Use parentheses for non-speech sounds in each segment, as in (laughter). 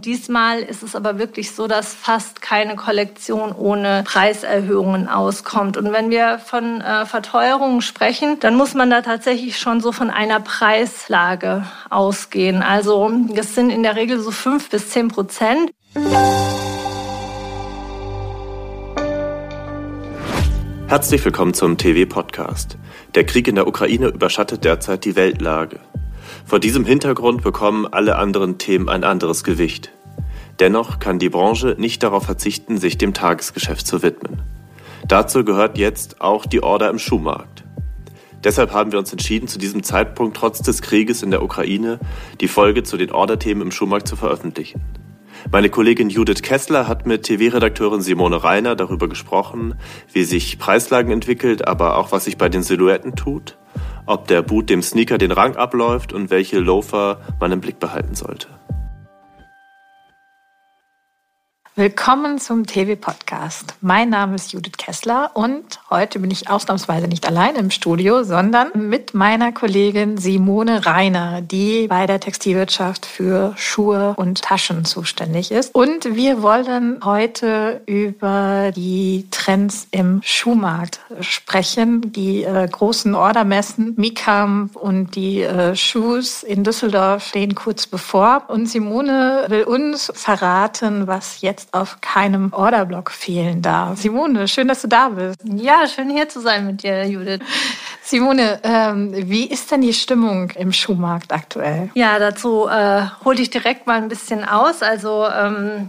Diesmal ist es aber wirklich so, dass fast keine Kollektion ohne Preiserhöhungen auskommt. Und wenn wir von äh, Verteuerungen sprechen, dann muss man da tatsächlich schon so von einer Preislage ausgehen. Also es sind in der Regel so fünf bis zehn Prozent. Herzlich willkommen zum TV-Podcast. Der Krieg in der Ukraine überschattet derzeit die Weltlage. Vor diesem Hintergrund bekommen alle anderen Themen ein anderes Gewicht. Dennoch kann die Branche nicht darauf verzichten, sich dem Tagesgeschäft zu widmen. Dazu gehört jetzt auch die Order im Schuhmarkt. Deshalb haben wir uns entschieden, zu diesem Zeitpunkt trotz des Krieges in der Ukraine die Folge zu den Orderthemen im Schuhmarkt zu veröffentlichen. Meine Kollegin Judith Kessler hat mit TV-Redakteurin Simone Reiner darüber gesprochen, wie sich Preislagen entwickelt, aber auch was sich bei den Silhouetten tut, ob der Boot dem Sneaker den Rang abläuft und welche Loafer man im Blick behalten sollte. Willkommen zum TV-Podcast. Mein Name ist Judith Kessler und heute bin ich ausnahmsweise nicht allein im Studio, sondern mit meiner Kollegin Simone Reiner, die bei der Textilwirtschaft für Schuhe und Taschen zuständig ist. Und wir wollen heute über die Trends im Schuhmarkt sprechen. Die äh, großen Ordermessen, Mikam und die äh, Shoes in Düsseldorf stehen kurz bevor. Und Simone will uns verraten, was jetzt auf keinem Orderblock fehlen darf. Simone, schön, dass du da bist. Ja, schön hier zu sein mit dir, Judith. Simone, ähm, wie ist denn die Stimmung im Schuhmarkt aktuell? Ja, dazu äh, hole ich direkt mal ein bisschen aus. Also ähm,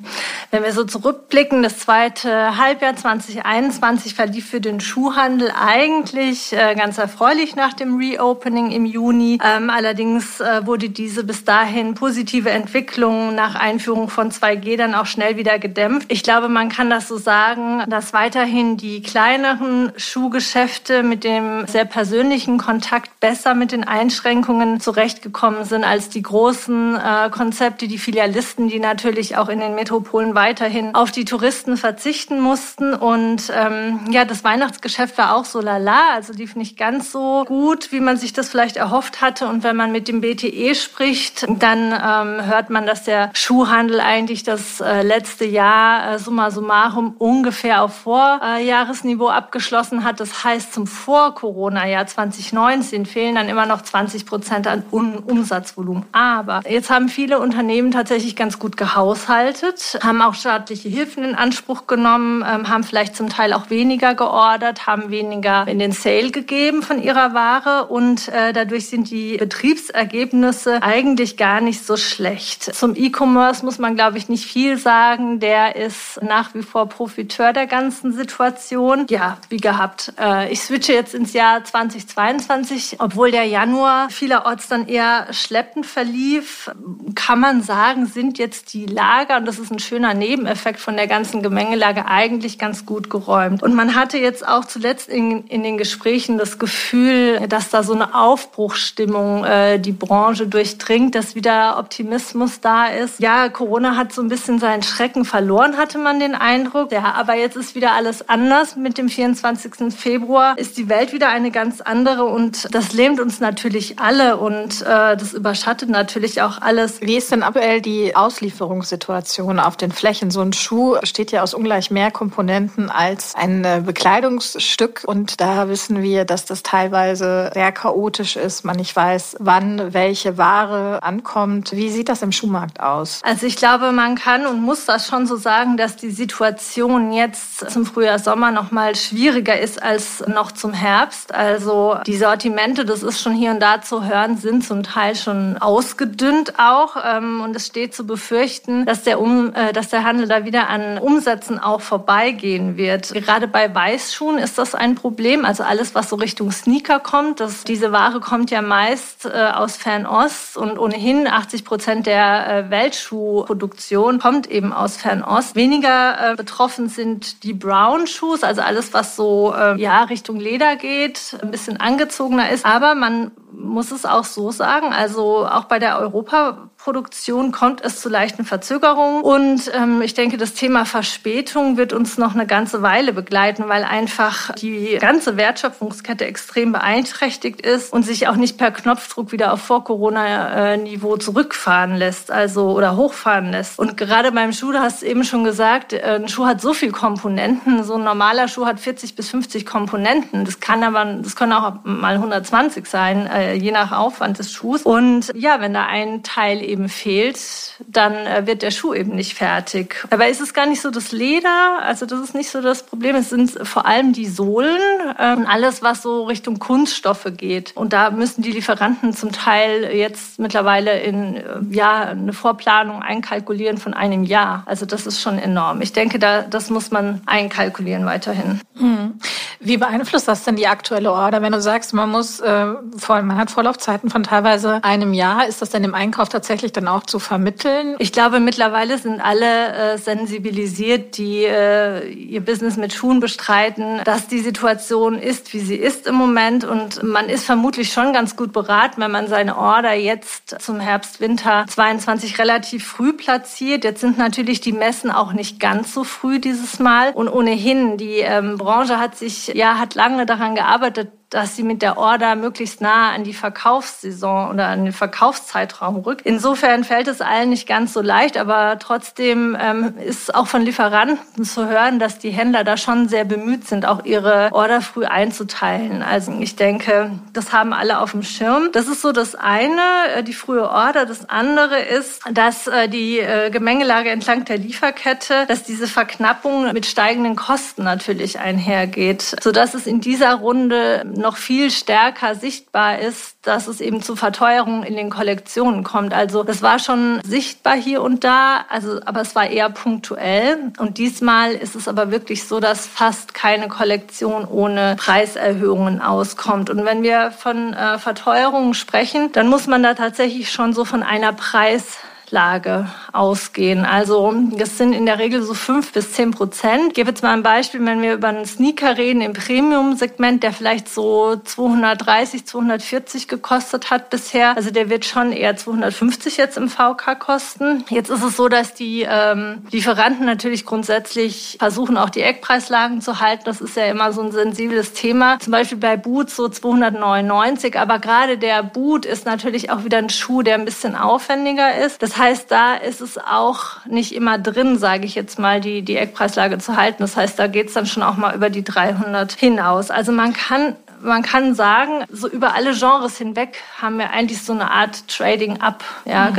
wenn wir so zurückblicken, das zweite Halbjahr 2021 verlief für den Schuhhandel eigentlich äh, ganz erfreulich nach dem Reopening im Juni. Ähm, allerdings äh, wurde diese bis dahin positive Entwicklung nach Einführung von 2G dann auch schnell wieder gedämpft. Ich glaube, man kann das so sagen, dass weiterhin die kleineren Schuhgeschäfte mit dem sehr persönlichen Kontakt besser mit den Einschränkungen zurechtgekommen sind als die großen äh, Konzepte, die Filialisten, die natürlich auch in den Metropolen weiterhin auf die Touristen verzichten mussten. Und ähm, ja, das Weihnachtsgeschäft war auch so lala, also lief nicht ganz so gut, wie man sich das vielleicht erhofft hatte. Und wenn man mit dem BTE spricht, dann ähm, hört man, dass der Schuhhandel eigentlich das äh, letzte Jahr Jahr äh, summa summarum ungefähr auf Vorjahresniveau abgeschlossen hat. Das heißt, zum Vor-Corona-Jahr 2019 fehlen dann immer noch 20 Prozent an Umsatzvolumen. Aber jetzt haben viele Unternehmen tatsächlich ganz gut gehaushaltet, haben auch staatliche Hilfen in Anspruch genommen, ähm, haben vielleicht zum Teil auch weniger geordert, haben weniger in den Sale gegeben von ihrer Ware und äh, dadurch sind die Betriebsergebnisse eigentlich gar nicht so schlecht. Zum E-Commerce muss man, glaube ich, nicht viel sagen. Der ist nach wie vor Profiteur der ganzen Situation. Ja, wie gehabt. Äh, ich switche jetzt ins Jahr 2022. Obwohl der Januar vielerorts dann eher schleppend verlief, kann man sagen, sind jetzt die Lager, und das ist ein schöner Nebeneffekt von der ganzen Gemengelage, eigentlich ganz gut geräumt. Und man hatte jetzt auch zuletzt in, in den Gesprächen das Gefühl, dass da so eine Aufbruchsstimmung äh, die Branche durchdringt, dass wieder Optimismus da ist. Ja, Corona hat so ein bisschen seinen Schrecken verloren verloren, hatte man den Eindruck. Ja, aber jetzt ist wieder alles anders. Mit dem 24. Februar ist die Welt wieder eine ganz andere und das lähmt uns natürlich alle und äh, das überschattet natürlich auch alles. Wie ist denn aktuell die Auslieferungssituation auf den Flächen? So ein Schuh besteht ja aus ungleich mehr Komponenten als ein äh, Bekleidungsstück und da wissen wir, dass das teilweise sehr chaotisch ist. Man nicht weiß, wann welche Ware ankommt. Wie sieht das im Schuhmarkt aus? Also ich glaube, man kann und muss das schon so sagen, dass die Situation jetzt zum Frühjahr, Sommer noch mal schwieriger ist als noch zum Herbst. Also die Sortimente, das ist schon hier und da zu hören, sind zum Teil schon ausgedünnt auch. Ähm, und es steht zu befürchten, dass der, um, äh, dass der Handel da wieder an Umsätzen auch vorbeigehen wird. Gerade bei Weißschuhen ist das ein Problem. Also alles, was so Richtung Sneaker kommt, das, diese Ware kommt ja meist äh, aus Fernost und ohnehin 80 Prozent der äh, Weltschuhproduktion kommt eben aus Fernost. Weniger äh, betroffen sind die Brown Shoes, also alles, was so äh, ja Richtung Leder geht, ein bisschen angezogener ist. Aber man muss es auch so sagen. Also auch bei der Europaproduktion kommt es zu leichten Verzögerungen. Und ähm, ich denke, das Thema Verspätung wird uns noch eine ganze Weile begleiten, weil einfach die ganze Wertschöpfungskette extrem beeinträchtigt ist und sich auch nicht per Knopfdruck wieder auf Vor-Corona-Niveau zurückfahren lässt, also oder hochfahren lässt. Und gerade beim Schuh, du hast eben schon gesagt, äh, ein Schuh hat so viele Komponenten. So ein normaler Schuh hat 40 bis 50 Komponenten. Das kann aber, das können auch mal 120 sein, äh, je nach Aufwand des Schuhs. Und ja, wenn da ein Teil eben fehlt, dann äh, wird der Schuh eben nicht fertig. Dabei ist es gar nicht so das Leder, also das ist nicht so das Problem. Es sind vor allem die Sohlen und alles, was so Richtung Kunststoffe geht. Und da müssen die Lieferanten zum Teil jetzt mittlerweile in äh, ja eine Vorplanung einkalkulieren von einem Jahr. Also das ist schon enorm. Ich denke, da das muss man einkalkulieren weiterhin. Hm. Wie beeinflusst das denn die aktuelle Order? Wenn du sagst, man muss äh, man hat Vorlaufzeiten von teilweise einem Jahr, ist das denn im Einkauf tatsächlich dann auch zu vermitteln? Ich glaube, mittlerweile sind alle äh, sensibilisiert, die äh, ihr Business mit Schuhen bestreiten, dass die Situation ist, wie sie ist im Moment. Und man ist vermutlich schon ganz gut beraten, wenn man seine Order jetzt zum Herbst, Winter 22 relativ früh platziert. Jetzt sind natürlich die Messen auch nicht ganz so früh dieses Mal. Und ohnehin, die ähm, Branche hat sich, ja, hat lange daran gearbeitet, dass sie mit der Order möglichst nah an die Verkaufssaison oder an den Verkaufszeitraum rückt. Insofern fällt es allen nicht ganz so leicht, aber trotzdem ähm, ist auch von Lieferanten zu hören, dass die Händler da schon sehr bemüht sind, auch ihre Order früh einzuteilen. Also ich denke, das haben alle auf dem Schirm. Das ist so das eine, äh, die frühe Order. Das andere ist, dass äh, die äh, Gemengelage entlang der Lieferkette, dass diese Verknappung mit steigenden Kosten natürlich einhergeht, sodass es in dieser Runde noch viel stärker sichtbar ist, dass es eben zu Verteuerungen in den Kollektionen kommt. Also das war schon sichtbar hier und da, also aber es war eher punktuell. Und diesmal ist es aber wirklich so, dass fast keine Kollektion ohne Preiserhöhungen auskommt. Und wenn wir von äh, Verteuerungen sprechen, dann muss man da tatsächlich schon so von einer Preis Lage ausgehen. Also das sind in der Regel so fünf bis zehn Prozent. Ich gebe jetzt mal ein Beispiel, wenn wir über einen Sneaker reden im Premium-Segment, der vielleicht so 230, 240 gekostet hat bisher. Also der wird schon eher 250 jetzt im VK kosten. Jetzt ist es so, dass die ähm, Lieferanten natürlich grundsätzlich versuchen, auch die Eckpreislagen zu halten. Das ist ja immer so ein sensibles Thema. Zum Beispiel bei Boots so 299, aber gerade der Boot ist natürlich auch wieder ein Schuh, der ein bisschen aufwendiger ist. Das heißt, da ist es auch nicht immer drin, sage ich jetzt mal, die, die Eckpreislage zu halten. Das heißt, da geht es dann schon auch mal über die 300 hinaus. Also man kann man kann sagen, so über alle Genres hinweg haben wir eigentlich so eine Art Trading up, ja, mhm.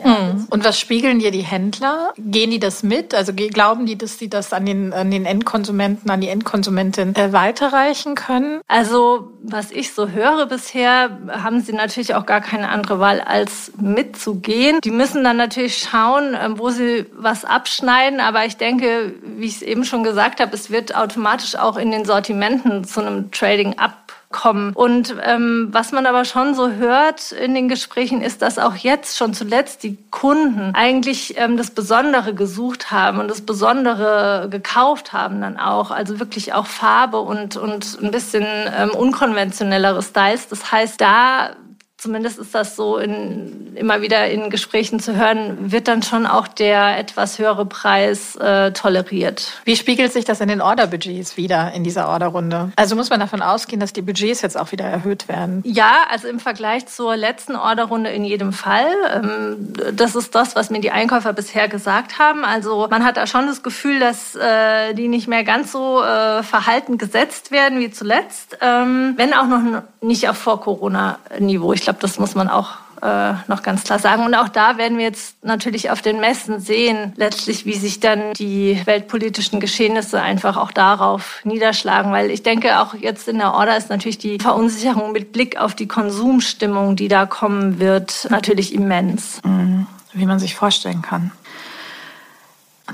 Gezwungenermaßen. Mhm. Und was spiegeln dir die Händler? Gehen die das mit? Also glauben die, dass sie das an den, an den Endkonsumenten, an die Endkonsumentin äh, weiterreichen können? Also was ich so höre bisher, haben sie natürlich auch gar keine andere Wahl, als mitzugehen. Die müssen dann natürlich schauen, ähm, wo sie was abschneiden. Aber ich denke, wie ich es eben schon gesagt habe, es wird automatisch auch in den Sortimenten zu einem Trading-up kommen. Und ähm, was man aber schon so hört in den Gesprächen ist, dass auch jetzt schon zuletzt die Kunden eigentlich ähm, das Besondere gesucht haben und das Besondere gekauft haben dann auch. Also wirklich auch Farbe und, und ein bisschen ähm, unkonventionellere Styles. Das heißt, da zumindest ist das so in, immer wieder in Gesprächen zu hören, wird dann schon auch der etwas höhere Preis äh, toleriert. Wie spiegelt sich das in den Orderbudgets wieder in dieser Orderrunde? Also muss man davon ausgehen, dass die Budgets jetzt auch wieder erhöht werden? Ja, also im Vergleich zur letzten Orderrunde in jedem Fall. Ähm, das ist das, was mir die Einkäufer bisher gesagt haben. Also man hat da schon das Gefühl, dass äh, die nicht mehr ganz so äh, verhalten gesetzt werden wie zuletzt, ähm, wenn auch noch nicht auf Vor-Corona-Niveau. Ich glaube, das muss man auch äh, noch ganz klar sagen. Und auch da werden wir jetzt natürlich auf den Messen sehen, letztlich, wie sich dann die weltpolitischen Geschehnisse einfach auch darauf niederschlagen. Weil ich denke, auch jetzt in der Order ist natürlich die Verunsicherung mit Blick auf die Konsumstimmung, die da kommen wird, natürlich immens. Mhm. Wie man sich vorstellen kann.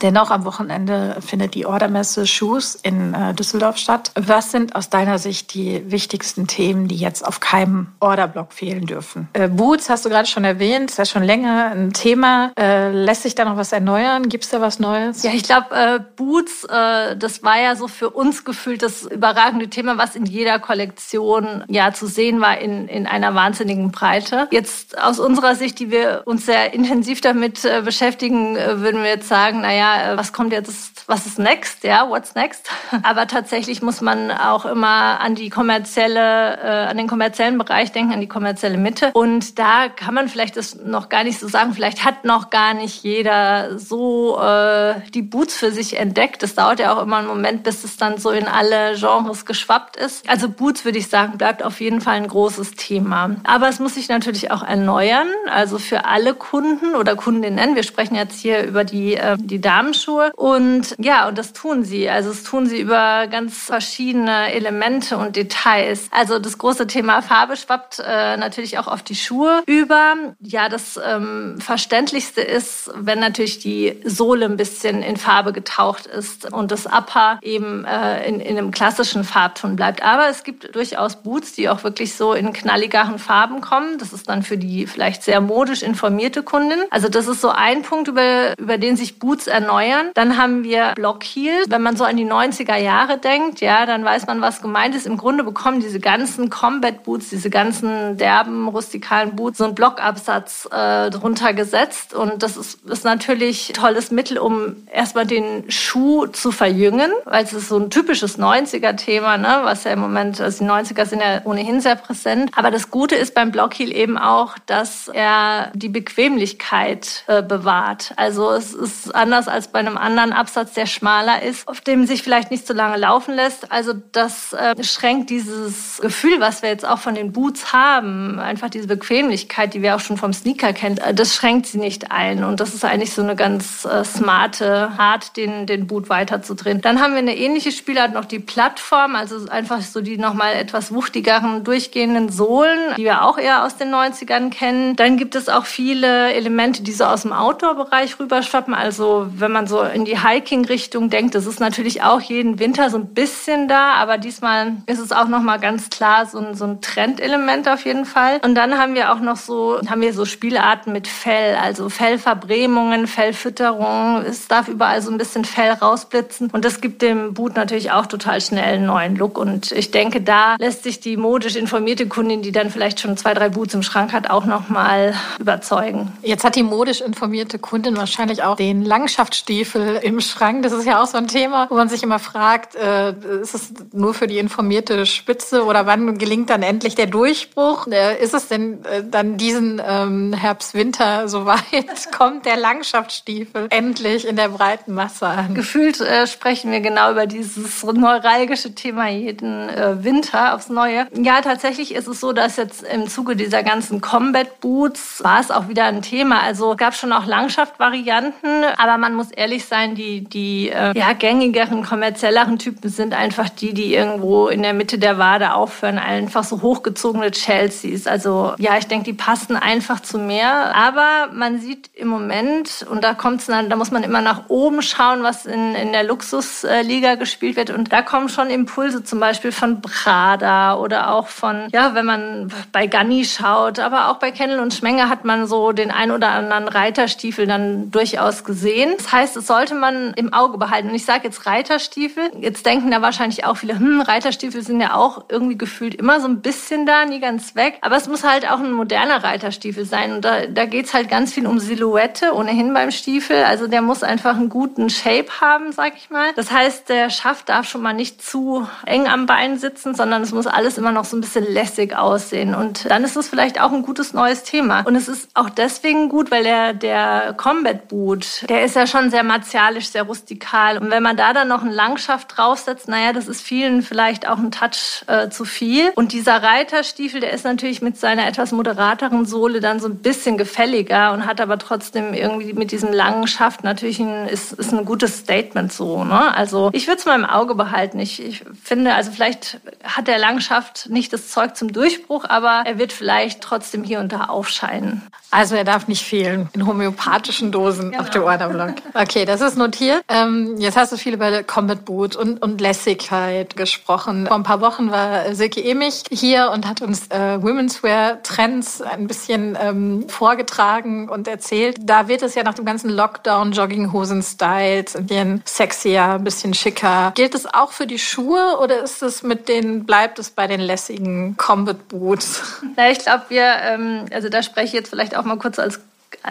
Dennoch am Wochenende findet die Ordermesse Shoes in äh, Düsseldorf statt. Was sind aus deiner Sicht die wichtigsten Themen, die jetzt auf keinem Orderblock fehlen dürfen? Äh, Boots hast du gerade schon erwähnt, ist ja schon länger ein Thema. Äh, lässt sich da noch was erneuern? Gibt es da was Neues? Ja, ich glaube, äh, Boots, äh, das war ja so für uns gefühlt das überragende Thema, was in jeder Kollektion ja zu sehen war in, in einer wahnsinnigen Breite. Jetzt aus unserer Sicht, die wir uns sehr intensiv damit äh, beschäftigen, äh, würden wir jetzt sagen, naja, äh, was kommt jetzt, was ist next? Ja, what's next? (laughs) Aber tatsächlich muss man auch immer an die kommerzielle, äh, an den kommerziellen Bereich denken, an die kommerzielle Mitte. Und da kann man vielleicht das noch gar nicht so sagen. Vielleicht hat noch gar nicht jeder so äh, die Boots für sich entdeckt. Das dauert ja auch immer einen Moment, bis es dann so in alle Genres geschwappt ist. Also Boots, würde ich sagen, bleibt auf jeden Fall ein großes Thema. Aber es muss sich natürlich auch erneuern. Also für alle Kunden oder Kundinnen. Wir sprechen jetzt hier über die, äh, die Damenschuhe. Und ja, und das tun sie. Also es tun sie über ganz verschiedene Elemente und Details. Also das große Thema Farbe schwappt äh, natürlich auch auf die Schuhe über. Ja, das ähm, Verständlichste ist, wenn natürlich die Sohle ein bisschen in Farbe getaucht ist und das Upper eben äh, in, in einem klassischen Farbton bleibt. Aber es gibt durchaus Boots, die auch wirklich so in knalligeren Farben kommen. Das ist dann für die vielleicht sehr modisch informierte Kundin. Also das ist so ein Punkt, über, über den sich Boots erneuern. Dann haben wir Block Heels. Wenn man so an die 90er Jahre denkt, ja, dann weiß man, was gemeint ist. Im Grunde bekommen diese ganzen Combat Boots, diese ganzen derben, rustikalen Boots so einen Blockabsatz äh, drunter gesetzt. Und das ist, ist natürlich ein tolles Mittel, um erstmal den Schuh zu verjüngen, weil es ist so ein typisches 90er-Thema, ne, was ja im Moment, also die 90er sind ja ohnehin sehr präsent. Aber das Gute ist beim Blockheel eben auch, dass er die Bequemlichkeit äh, bewahrt. Also es ist anders als bei einem anderen Absatz, der schmaler ist, auf dem sich vielleicht nicht so lange laufen lässt. Also das äh, schränkt dieses Gefühl, was wir jetzt auch von den Boots haben, einfach diese Bequemlichkeit, die wir auch schon vom Sneaker kennen, äh, das schränkt sie nicht ein. Und das ist eigentlich so eine ganz äh, smarte Art, den, den Boot weiterzudrehen. Dann haben wir eine ähnliche Spielart noch die Plattform, also einfach so die nochmal etwas wuchtigeren durchgehenden Sohlen, die wir auch eher aus den 90ern kennen. Dann gibt es auch viele Elemente, die so aus dem Outdoor-Bereich rüberschwappen. Also wenn man so in die Hiking-Richtung denkt, das ist natürlich auch jeden Winter so ein bisschen da, aber diesmal ist es auch nochmal ganz klar so ein, so ein Trendelement auf jeden Fall. Und dann haben wir auch noch so, haben wir so Spielarten mit Fell, also Fellverbrämungen, Fellfütterung. Es darf überall so ein bisschen Fell rausblitzen und das gibt dem Boot natürlich auch total schnell einen neuen Look. Und ich denke, da lässt sich die modisch informierte Kundin, die dann vielleicht schon zwei, drei Boots im Schrank hat, auch nochmal überzeugen. Jetzt hat die modisch informierte Kundin wahrscheinlich auch den Langschaftsstiefel im Schrank. Das ist ja auch so ein Thema, wo man sich immer fragt, äh, ist es nur für die informierte Spitze oder wann gelingt dann endlich der Durchbruch? Äh, ist es denn äh, dann diesen ähm, Herbst, Winter (laughs) soweit? Kommt der Langschaftsstiefel endlich in der breiten Masse an? Gefühlt äh, sprechen wir genau über dieses neuralgische Thema jeden äh, Winter aufs Neue. Ja, tatsächlich ist es so, dass jetzt im Zuge dieser ganzen Combat Boots war es auch wieder ein Thema. Also es gab schon auch Langschaftvarianten, aber man muss ehrlich sein, die, die äh, ja, gängigeren, kommerzielleren Typen sind einfach die, die irgendwo in der Mitte der Wade aufhören. Einfach so hochgezogene Chelseas. Also ja, ich denke, die passen einfach zu mehr. Aber man sieht im Moment, und da kommt's dann, da muss man immer nach oben schauen, was in, in der Luxusliga gespielt wird. Und da kommen schon Impulse zum Beispiel von Prada oder auch von, ja, wenn man bei Ganni schaut, aber auch bei Kennel und Schmenger hat man so den ein oder anderen Reiterstiefel dann durchaus gesehen. Das heißt, es sollte man im Auge behalten. Und ich sage jetzt Reiterstiefel. Jetzt denken da wahrscheinlich auch viele, hm, Reiterstiefel sind ja auch irgendwie gefühlt immer so ein bisschen da, nie ganz weg. Aber es muss halt auch ein moderner Reiterstiefel sein. Und da, da geht's halt ganz viel um Silhouette ohnehin beim Stiefel. Also der muss einfach einen guten Shape haben, sag ich mal. Das heißt, der Schaft darf schon mal nicht zu eng am Bein sitzen, sondern es muss alles immer noch so ein bisschen lässig aussehen. Und dann ist es vielleicht auch ein gutes neues Thema. Und es ist auch deswegen gut, weil der, der Combat Boot, der ist ja schon sehr martialisch, sehr rustikal. Und wenn man da dann noch einen Langschaft draufsetzt, naja, das ist vielen vielleicht auch ein Touch äh, zu viel. Und dieser Reiterstiefel, der ist natürlich mit seiner etwas moderateren Sohle dann so ein bisschen gefälliger und hat aber trotzdem irgendwie mit diesem langen Schaft natürlich ein, ist, ist ein gutes Statement so. Ne? Also ich würde es mal im Auge behalten. Ich, ich finde, also vielleicht hat der Langschaft nicht das Zeug zum Durchbruch, aber er wird vielleicht trotzdem hier und da aufscheinen. Also er darf nicht fehlen in homöopathischen Dosen genau. auf dem Orderblock. Okay, das ist notiert. Ähm, jetzt hast du viel über Combat Boot und, und Lässigkeit gesprochen. Vor ein paar Wochen war Silke Emich hier und hat uns äh, Women's Wear Trends ein bisschen ähm, vorgetragen und erzählt. Da wird es ja nach dem ganzen Lockdown Jogginghosen-Styles, ein bisschen sexier, ein bisschen schicker. Gilt es auch für die Schuhe oder ist es mit den, bleibt es bei den lässigen Combat Boots? Na, ich glaube, wir, ähm, also da spreche ich jetzt vielleicht auch mal kurz als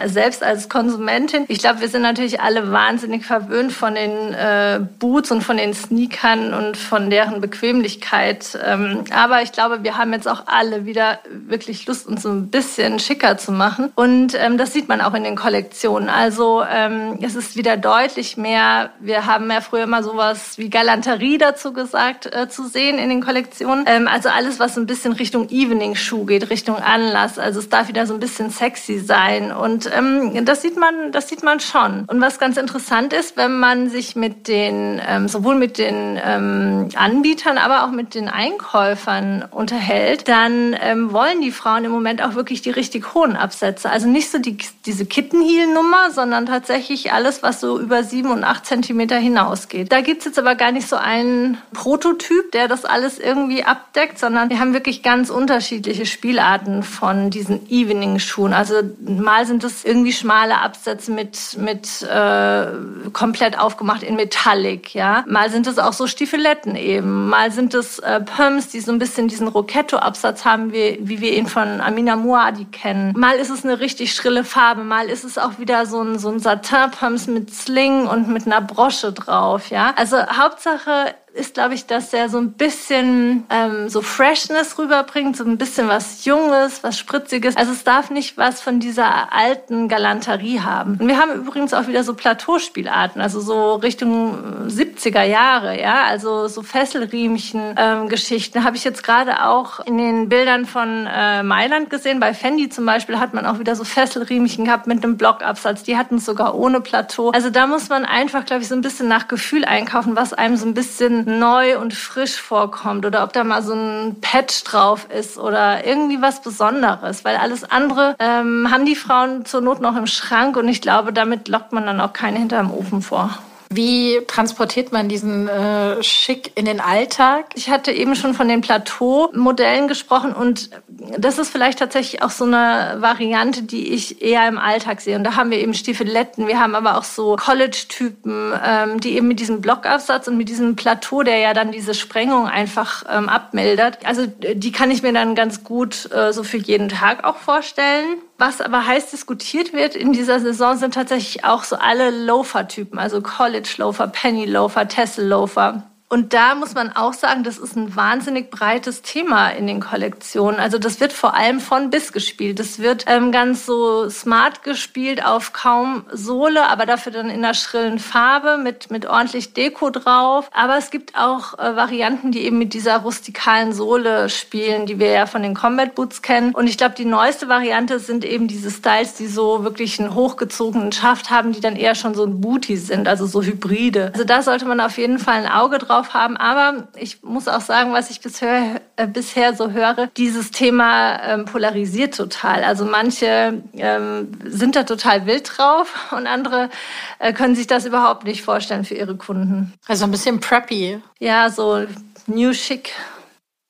selbst als Konsumentin, ich glaube, wir sind natürlich alle wahnsinnig verwöhnt von den äh, Boots und von den Sneakern und von deren Bequemlichkeit. Ähm, aber ich glaube, wir haben jetzt auch alle wieder wirklich Lust, uns so ein bisschen schicker zu machen. Und ähm, das sieht man auch in den Kollektionen. Also ähm, es ist wieder deutlich mehr. Wir haben ja früher immer sowas wie Galanterie dazu gesagt äh, zu sehen in den Kollektionen. Ähm, also alles, was ein bisschen Richtung Evening-Schuh geht, Richtung Anlass. Also es darf wieder so ein bisschen sexy sein und ähm, das sieht man, das sieht man schon. Und was ganz interessant ist, wenn man sich mit den, ähm, sowohl mit den ähm, Anbietern, aber auch mit den Einkäufern unterhält, dann ähm, wollen die Frauen im Moment auch wirklich die richtig hohen Absätze. Also nicht so die, diese Kittenheel-Nummer, sondern tatsächlich alles, was so über sieben und acht Zentimeter hinausgeht. Da gibt's jetzt aber gar nicht so einen Prototyp, der das alles irgendwie abdeckt, sondern wir haben wirklich ganz unterschiedliche Spielarten von diesen Evening-Schuhen. Also mal sind es es irgendwie schmale Absätze mit, mit äh, komplett aufgemacht in Metallic, ja. Mal sind es auch so Stiefeletten eben. Mal sind es äh, Pumps, die so ein bisschen diesen Rochetto-Absatz haben, wie, wie wir ihn von Amina Muadi kennen. Mal ist es eine richtig schrille Farbe, mal ist es auch wieder so ein, so ein Satin-Pumps mit Sling und mit einer Brosche drauf, ja. Also Hauptsache ist, glaube ich, dass er so ein bisschen ähm, so Freshness rüberbringt, so ein bisschen was Junges, was Spritziges. Also es darf nicht was von dieser alten Galanterie haben. Und wir haben übrigens auch wieder so Plateauspielarten, also so Richtung 70er Jahre, ja, also so Fesselriemchen-Geschichten. Ähm, Habe ich jetzt gerade auch in den Bildern von äh, Mailand gesehen. Bei Fendi zum Beispiel hat man auch wieder so Fesselriemchen gehabt mit einem Blockabsatz. Die hatten es sogar ohne Plateau. Also da muss man einfach, glaube ich, so ein bisschen nach Gefühl einkaufen, was einem so ein bisschen neu und frisch vorkommt oder ob da mal so ein Patch drauf ist oder irgendwie was Besonderes, weil alles andere ähm, haben die Frauen zur Not noch im Schrank und ich glaube, damit lockt man dann auch keine hinterm Ofen vor. Wie transportiert man diesen äh, Schick in den Alltag? Ich hatte eben schon von den Plateau-Modellen gesprochen und das ist vielleicht tatsächlich auch so eine Variante, die ich eher im Alltag sehe. Und da haben wir eben Stiefeletten, wir haben aber auch so College-Typen, ähm, die eben mit diesem Blockabsatz und mit diesem Plateau, der ja dann diese Sprengung einfach ähm, abmildert. Also die kann ich mir dann ganz gut äh, so für jeden Tag auch vorstellen. Was aber heiß diskutiert wird in dieser Saison sind tatsächlich auch so alle Loafer-Typen, also College-Loafer, Penny-Loafer, Tessel-Loafer. Und da muss man auch sagen, das ist ein wahnsinnig breites Thema in den Kollektionen. Also das wird vor allem von bis gespielt. Das wird ähm, ganz so smart gespielt auf kaum Sohle, aber dafür dann in einer schrillen Farbe mit, mit ordentlich Deko drauf. Aber es gibt auch äh, Varianten, die eben mit dieser rustikalen Sohle spielen, die wir ja von den Combat Boots kennen. Und ich glaube, die neueste Variante sind eben diese Styles, die so wirklich einen hochgezogenen Schaft haben, die dann eher schon so ein Booty sind, also so Hybride. Also da sollte man auf jeden Fall ein Auge drauf drauf haben. Aber ich muss auch sagen, was ich bisher, äh, bisher so höre, dieses Thema ähm, polarisiert total. Also manche ähm, sind da total wild drauf (laughs) und andere äh, können sich das überhaupt nicht vorstellen für ihre Kunden. Also ein bisschen preppy. Ja, so new chic.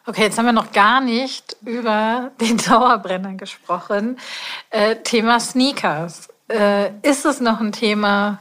Okay, jetzt haben wir noch gar nicht über (laughs) den Dauerbrenner gesprochen. Äh, Thema Sneakers. Äh, ist es noch ein Thema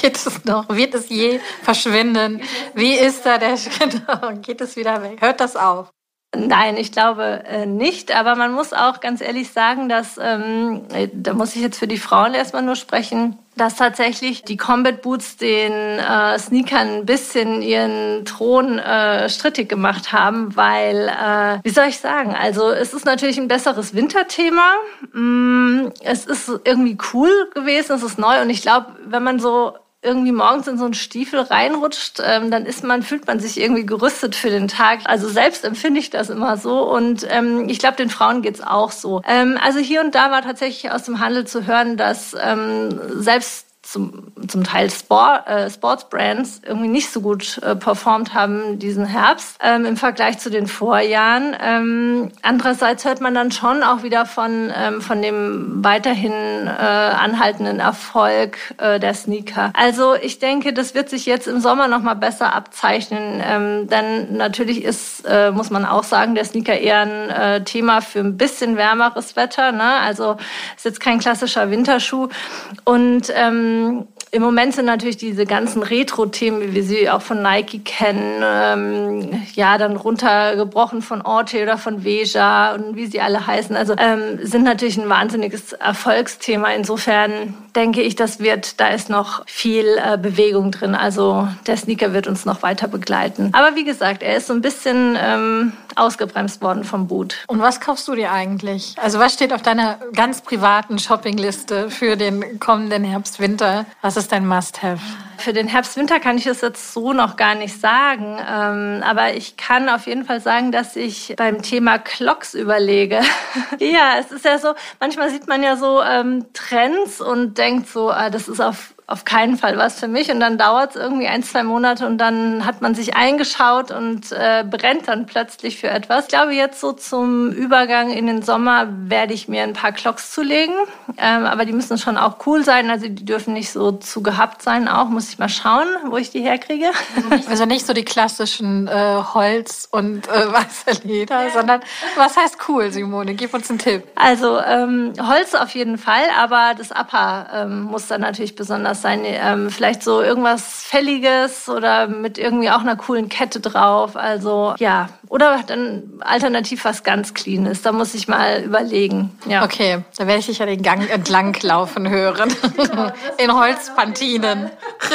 Geht es noch? Wird es je verschwinden? Wie ist da der, (laughs) genau, geht es wieder weg? Hört das auf? Nein, ich glaube äh, nicht. Aber man muss auch ganz ehrlich sagen, dass, ähm, da muss ich jetzt für die Frauen erstmal nur sprechen, dass tatsächlich die Combat Boots den äh, Sneakern ein bisschen ihren Thron äh, strittig gemacht haben, weil, äh, wie soll ich sagen, also es ist natürlich ein besseres Winterthema. Mm, es ist irgendwie cool gewesen, es ist neu und ich glaube, wenn man so irgendwie morgens in so einen Stiefel reinrutscht, ähm, dann ist man, fühlt man sich irgendwie gerüstet für den Tag. Also selbst empfinde ich das immer so und ähm, ich glaube, den Frauen geht's auch so. Ähm, also hier und da war tatsächlich aus dem Handel zu hören, dass ähm, selbst zum, zum Teil Sport, äh, Sportsbrands irgendwie nicht so gut äh, performt haben diesen Herbst ähm, im Vergleich zu den Vorjahren. Ähm, andererseits hört man dann schon auch wieder von, ähm, von dem weiterhin äh, anhaltenden Erfolg äh, der Sneaker. Also ich denke, das wird sich jetzt im Sommer noch mal besser abzeichnen, ähm, denn natürlich ist, äh, muss man auch sagen, der Sneaker eher ein äh, Thema für ein bisschen wärmeres Wetter. Ne? Also ist jetzt kein klassischer Winterschuh und ähm, ähm, im Moment sind natürlich diese ganzen Retro-Themen, wie wir sie auch von Nike kennen, ähm, ja, dann runtergebrochen von Orte oder von Veja und wie sie alle heißen. Also ähm, sind natürlich ein wahnsinniges Erfolgsthema. Insofern denke ich, das wird, da ist noch viel äh, Bewegung drin. Also der Sneaker wird uns noch weiter begleiten. Aber wie gesagt, er ist so ein bisschen ähm, ausgebremst worden vom Boot. Und was kaufst du dir eigentlich? Also was steht auf deiner ganz privaten Shoppingliste für den kommenden Herbst, Winter? Was ist just a must have. Für den Herbst-Winter kann ich das jetzt so noch gar nicht sagen. Ähm, aber ich kann auf jeden Fall sagen, dass ich beim Thema Clocks überlege. (laughs) ja, es ist ja so, manchmal sieht man ja so ähm, Trends und denkt so, ah, das ist auf auf keinen Fall was für mich. Und dann dauert es irgendwie ein, zwei Monate und dann hat man sich eingeschaut und äh, brennt dann plötzlich für etwas. Ich glaube, jetzt so zum Übergang in den Sommer werde ich mir ein paar Clocks zulegen. Ähm, aber die müssen schon auch cool sein. Also die dürfen nicht so zu gehabt sein auch. Muss ich mal schauen, wo ich die herkriege. (laughs) Also nicht so die klassischen äh, Holz und äh, weiße Leder, sondern was heißt cool, Simone? Gib uns einen Tipp. Also ähm, Holz auf jeden Fall, aber das Upper ähm, muss dann natürlich besonders sein. Ähm, vielleicht so irgendwas Fälliges oder mit irgendwie auch einer coolen Kette drauf. Also ja, oder dann alternativ was ganz Cleanes. Da muss ich mal überlegen. Ja. Okay, da werde ich dich ja den Gang entlang laufen hören. (laughs) In Holzpantinen. (laughs)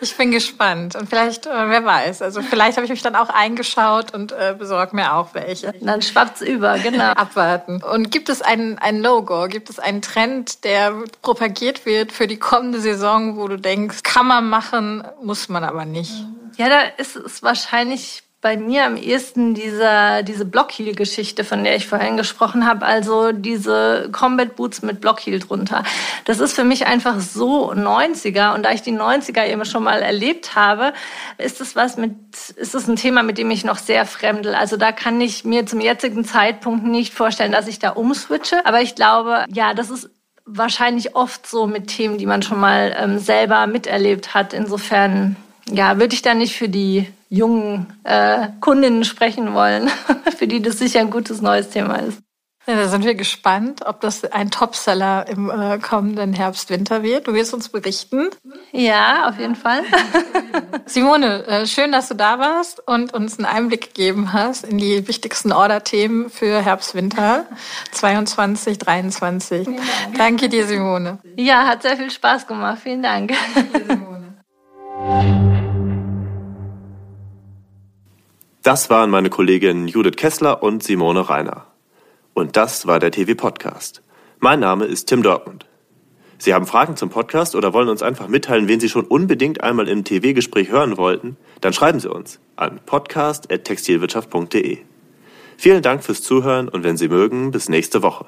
Ich bin gespannt und vielleicht, äh, wer weiß, also vielleicht habe ich mich dann auch eingeschaut und äh, besorge mir auch welche. Dann schwappt's über, genau. Abwarten. Und gibt es ein, ein No-Go? Gibt es einen Trend, der propagiert wird für die kommende Saison, wo du denkst, kann man machen, muss man aber nicht? Ja, da ist es wahrscheinlich bei mir am ehesten dieser, diese Blockheel-Geschichte, von der ich vorhin gesprochen habe, also diese Combat Boots mit Blockheel drunter. Das ist für mich einfach so 90er und da ich die 90er eben schon mal erlebt habe, ist es was mit, ist es ein Thema, mit dem ich noch sehr fremdel. Also da kann ich mir zum jetzigen Zeitpunkt nicht vorstellen, dass ich da umswitche, aber ich glaube, ja, das ist wahrscheinlich oft so mit Themen, die man schon mal ähm, selber miterlebt hat. Insofern, ja, würde ich da nicht für die jungen äh, Kundinnen sprechen wollen, (laughs) für die das sicher ein gutes neues Thema ist. Ja, da sind wir gespannt, ob das ein Topseller im äh, kommenden Herbst-Winter wird. Du wirst uns berichten. Ja, auf jeden Fall. (laughs) Simone, äh, schön, dass du da warst und uns einen Einblick gegeben hast in die wichtigsten Order-Themen für Herbst-Winter 22, 23. Danke dir, Simone. Ja, hat sehr viel Spaß gemacht. Vielen Dank. Danke, Simone. (laughs) Das waren meine Kolleginnen Judith Kessler und Simone Reiner. Und das war der TV-Podcast. Mein Name ist Tim Dortmund. Sie haben Fragen zum Podcast oder wollen uns einfach mitteilen, wen Sie schon unbedingt einmal im TV-Gespräch hören wollten? Dann schreiben Sie uns an podcast.textilwirtschaft.de. Vielen Dank fürs Zuhören und wenn Sie mögen, bis nächste Woche.